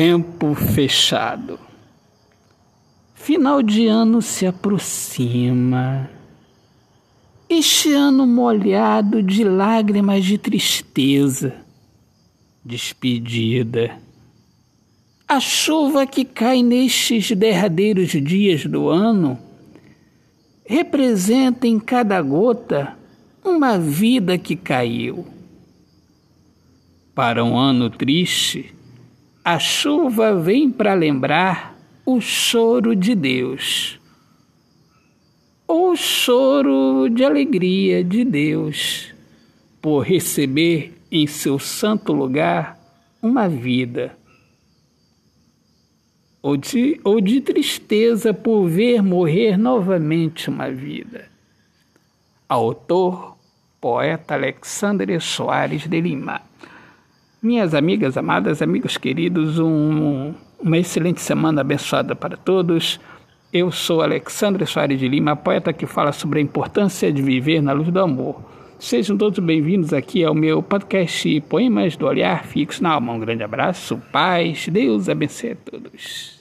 Tempo fechado. Final de ano se aproxima. Este ano molhado de lágrimas de tristeza, despedida. A chuva que cai nestes derradeiros dias do ano representa em cada gota uma vida que caiu. Para um ano triste, a chuva vem para lembrar o choro de Deus, o choro de alegria de Deus por receber em seu santo lugar uma vida, ou de, ou de tristeza por ver morrer novamente uma vida. Autor, poeta Alexandre Soares de Lima. Minhas amigas amadas, amigos queridos, um, uma excelente semana abençoada para todos. Eu sou Alexandre Soares de Lima, poeta que fala sobre a importância de viver na luz do amor. Sejam todos bem-vindos aqui ao meu podcast Poemas do Olhar Fixo na Alma. Um grande abraço, paz, Deus abençoe a todos.